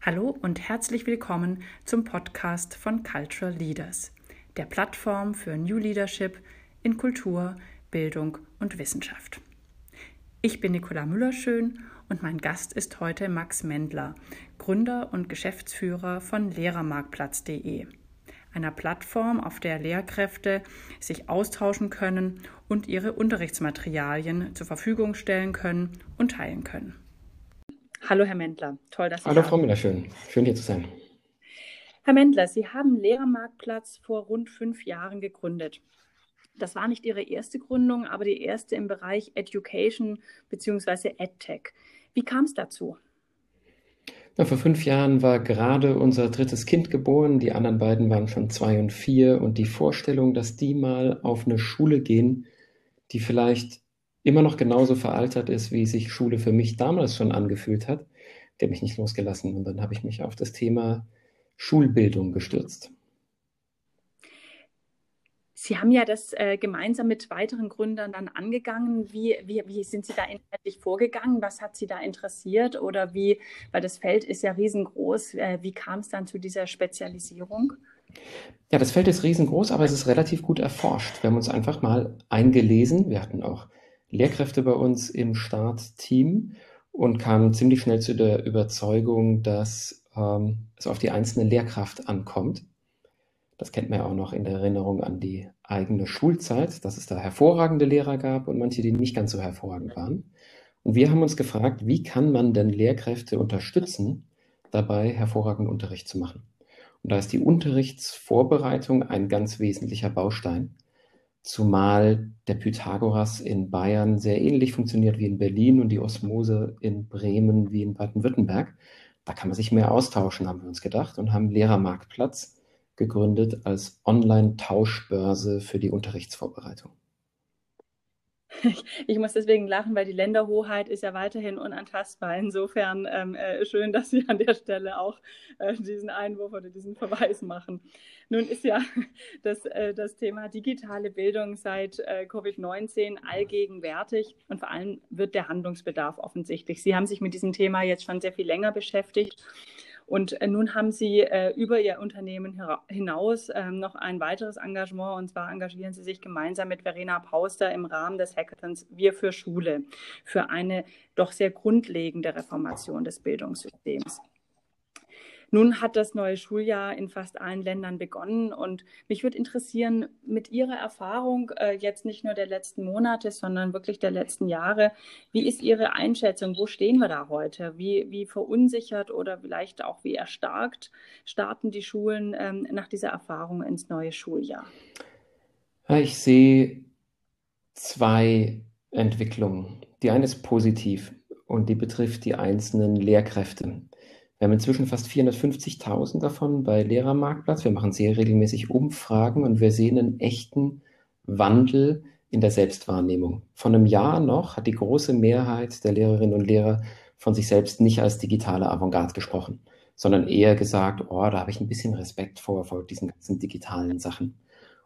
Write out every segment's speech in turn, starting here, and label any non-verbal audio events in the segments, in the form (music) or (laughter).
Hallo und herzlich willkommen zum Podcast von Cultural Leaders, der Plattform für New Leadership in Kultur, Bildung und Wissenschaft. Ich bin Nicola Müllerschön und mein Gast ist heute Max Mendler, Gründer und Geschäftsführer von Lehrermarktplatz.de, einer Plattform, auf der Lehrkräfte sich austauschen können und ihre Unterrichtsmaterialien zur Verfügung stellen können und teilen können. Hallo, Herr Mendler. Toll, dass Sie Hallo, Frau Müllerschön. Schön, hier zu sein. Herr Mendler, Sie haben Lehrermarktplatz vor rund fünf Jahren gegründet. Das war nicht Ihre erste Gründung, aber die erste im Bereich Education bzw. EdTech. Wie kam es dazu? Ja, vor fünf Jahren war gerade unser drittes Kind geboren. Die anderen beiden waren schon zwei und vier. Und die Vorstellung, dass die mal auf eine Schule gehen, die vielleicht immer noch genauso veraltet ist, wie sich Schule für mich damals schon angefühlt hat, der mich nicht losgelassen. Und dann habe ich mich auf das Thema Schulbildung gestürzt. Sie haben ja das äh, gemeinsam mit weiteren Gründern dann angegangen. Wie, wie, wie sind Sie da inhaltlich vorgegangen? Was hat Sie da interessiert? Oder wie, weil das Feld ist ja riesengroß, äh, wie kam es dann zu dieser Spezialisierung? Ja, das Feld ist riesengroß, aber es ist relativ gut erforscht. Wir haben uns einfach mal eingelesen. Wir hatten auch Lehrkräfte bei uns im Startteam und kamen ziemlich schnell zu der Überzeugung, dass ähm, es auf die einzelne Lehrkraft ankommt. Das kennt man ja auch noch in der Erinnerung an die eigene Schulzeit, dass es da hervorragende Lehrer gab und manche, die nicht ganz so hervorragend waren. Und wir haben uns gefragt, wie kann man denn Lehrkräfte unterstützen, dabei hervorragenden Unterricht zu machen? Und da ist die Unterrichtsvorbereitung ein ganz wesentlicher Baustein zumal der Pythagoras in Bayern sehr ähnlich funktioniert wie in Berlin und die Osmose in Bremen wie in Baden-Württemberg. Da kann man sich mehr austauschen, haben wir uns gedacht und haben Lehrermarktplatz gegründet als Online-Tauschbörse für die Unterrichtsvorbereitung. (laughs) Ich muss deswegen lachen, weil die Länderhoheit ist ja weiterhin unantastbar. Insofern ähm, äh, schön, dass Sie an der Stelle auch äh, diesen Einwurf oder diesen Verweis machen. Nun ist ja (laughs) das, äh, das Thema digitale Bildung seit äh, Covid-19 allgegenwärtig und vor allem wird der Handlungsbedarf offensichtlich. Sie haben sich mit diesem Thema jetzt schon sehr viel länger beschäftigt. Und äh, nun haben Sie äh, über Ihr Unternehmen hinaus ähm, noch ein weiteres Engagement. Und zwar engagieren Sie sich gemeinsam mit Verena Pauster im Rahmen des Hackathons Wir für Schule für eine doch sehr grundlegende Reformation des Bildungssystems. Nun hat das neue Schuljahr in fast allen Ländern begonnen und mich würde interessieren, mit Ihrer Erfahrung äh, jetzt nicht nur der letzten Monate, sondern wirklich der letzten Jahre, wie ist Ihre Einschätzung? Wo stehen wir da heute? Wie, wie verunsichert oder vielleicht auch wie erstarkt starten die Schulen ähm, nach dieser Erfahrung ins neue Schuljahr? Ich sehe zwei Entwicklungen. Die eine ist positiv und die betrifft die einzelnen Lehrkräfte. Wir haben inzwischen fast 450.000 davon bei Lehrermarktplatz. Wir machen sehr regelmäßig Umfragen und wir sehen einen echten Wandel in der Selbstwahrnehmung. Von einem Jahr noch hat die große Mehrheit der Lehrerinnen und Lehrer von sich selbst nicht als digitale Avantgarde gesprochen, sondern eher gesagt, oh, da habe ich ein bisschen Respekt vor, vor diesen ganzen digitalen Sachen.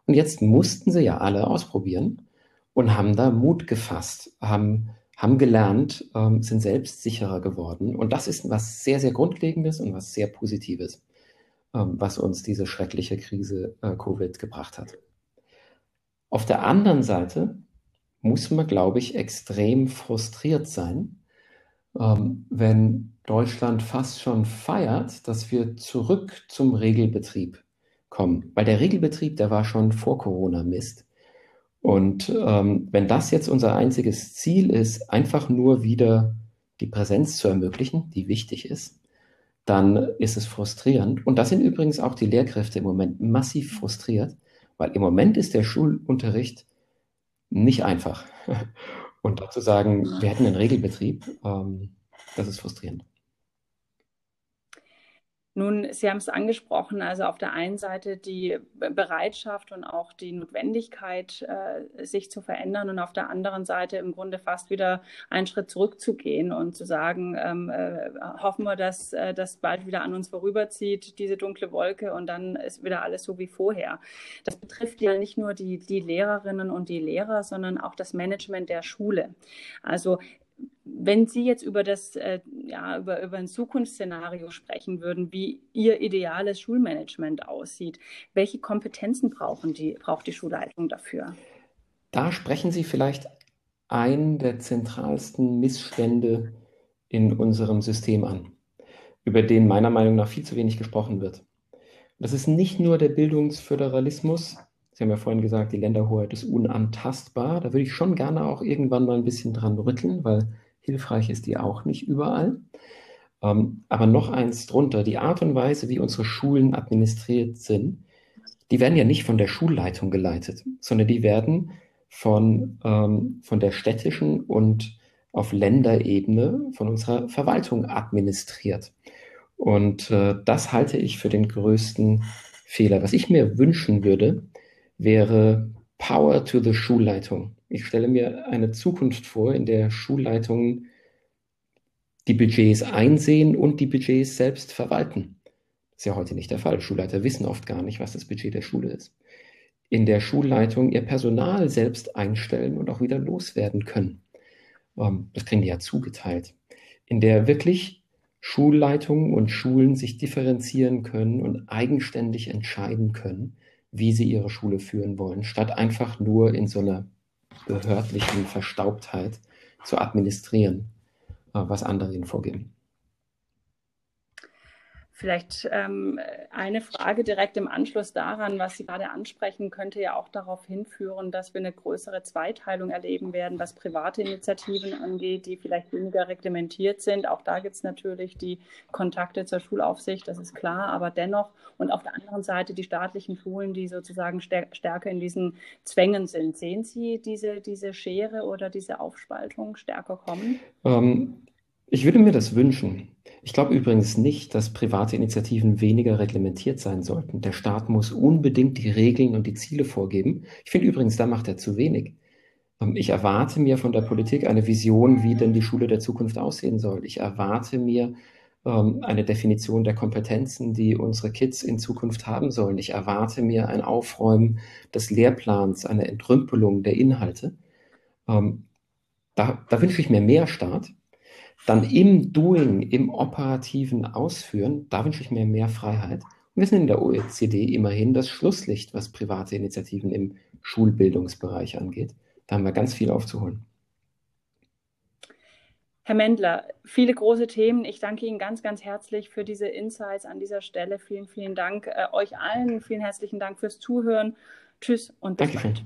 Und jetzt mussten sie ja alle ausprobieren und haben da Mut gefasst, haben haben gelernt, ähm, sind selbstsicherer geworden. Und das ist was sehr, sehr Grundlegendes und was sehr Positives, ähm, was uns diese schreckliche Krise äh, Covid gebracht hat. Auf der anderen Seite muss man, glaube ich, extrem frustriert sein, ähm, wenn Deutschland fast schon feiert, dass wir zurück zum Regelbetrieb kommen. Weil der Regelbetrieb, der war schon vor Corona Mist. Und ähm, wenn das jetzt unser einziges Ziel ist, einfach nur wieder die Präsenz zu ermöglichen, die wichtig ist, dann ist es frustrierend. Und das sind übrigens auch die Lehrkräfte im Moment massiv frustriert, weil im Moment ist der Schulunterricht nicht einfach. (laughs) Und dazu sagen, wir hätten einen Regelbetrieb, ähm, das ist frustrierend. Nun, Sie haben es angesprochen, also auf der einen Seite die Bereitschaft und auch die Notwendigkeit, äh, sich zu verändern und auf der anderen Seite im Grunde fast wieder einen Schritt zurückzugehen und zu sagen, ähm, äh, hoffen wir, dass äh, das bald wieder an uns vorüberzieht, diese dunkle Wolke und dann ist wieder alles so wie vorher. Das betrifft ja nicht nur die, die Lehrerinnen und die Lehrer, sondern auch das Management der Schule. Also wenn Sie jetzt über das, äh, ja, über, über ein Zukunftsszenario sprechen würden, wie Ihr ideales Schulmanagement aussieht, welche Kompetenzen brauchen die, braucht die Schulleitung dafür? Da sprechen Sie vielleicht einen der zentralsten Missstände in unserem System an, über den meiner Meinung nach viel zu wenig gesprochen wird. Das ist nicht nur der Bildungsföderalismus. Sie haben ja vorhin gesagt, die Länderhoheit ist unantastbar. Da würde ich schon gerne auch irgendwann mal ein bisschen dran rütteln, weil Hilfreich ist die auch nicht überall. Ähm, aber noch eins drunter, die Art und Weise, wie unsere Schulen administriert sind, die werden ja nicht von der Schulleitung geleitet, sondern die werden von, ähm, von der städtischen und auf Länderebene von unserer Verwaltung administriert. Und äh, das halte ich für den größten Fehler. Was ich mir wünschen würde, wäre Power to the Schulleitung. Ich stelle mir eine Zukunft vor, in der Schulleitungen die Budgets einsehen und die Budgets selbst verwalten. Das ist ja heute nicht der Fall. Schulleiter wissen oft gar nicht, was das Budget der Schule ist. In der Schulleitung ihr Personal selbst einstellen und auch wieder loswerden können. Ähm, das kriegen die ja zugeteilt. In der wirklich Schulleitungen und Schulen sich differenzieren können und eigenständig entscheiden können, wie sie ihre Schule führen wollen, statt einfach nur in so einer behördlichen Verstaubtheit zu administrieren, äh, was andere ihnen vorgeben. Vielleicht ähm, eine Frage direkt im Anschluss daran, was Sie gerade ansprechen, könnte ja auch darauf hinführen, dass wir eine größere Zweiteilung erleben werden, was private Initiativen angeht, die vielleicht weniger reglementiert sind. Auch da gibt es natürlich die Kontakte zur Schulaufsicht, das ist klar, aber dennoch und auf der anderen Seite die staatlichen Schulen, die sozusagen stärker in diesen Zwängen sind. Sehen Sie diese, diese Schere oder diese Aufspaltung stärker kommen? Ähm, ich würde mir das wünschen. Ich glaube übrigens nicht, dass private Initiativen weniger reglementiert sein sollten. Der Staat muss unbedingt die Regeln und die Ziele vorgeben. Ich finde übrigens, da macht er zu wenig. Ähm, ich erwarte mir von der Politik eine Vision, wie denn die Schule der Zukunft aussehen soll. Ich erwarte mir ähm, eine Definition der Kompetenzen, die unsere Kids in Zukunft haben sollen. Ich erwarte mir ein Aufräumen des Lehrplans, eine Entrümpelung der Inhalte. Ähm, da, da wünsche ich mir mehr Staat. Dann im Doing, im operativen Ausführen, da wünsche ich mir mehr Freiheit. Und wir sind in der OECD immerhin das Schlusslicht, was private Initiativen im Schulbildungsbereich angeht. Da haben wir ganz viel aufzuholen. Herr Mendler, viele große Themen. Ich danke Ihnen ganz, ganz herzlich für diese Insights an dieser Stelle. Vielen, vielen Dank äh, euch allen. Vielen herzlichen Dank fürs Zuhören. Tschüss und bis Dankeschön. bald.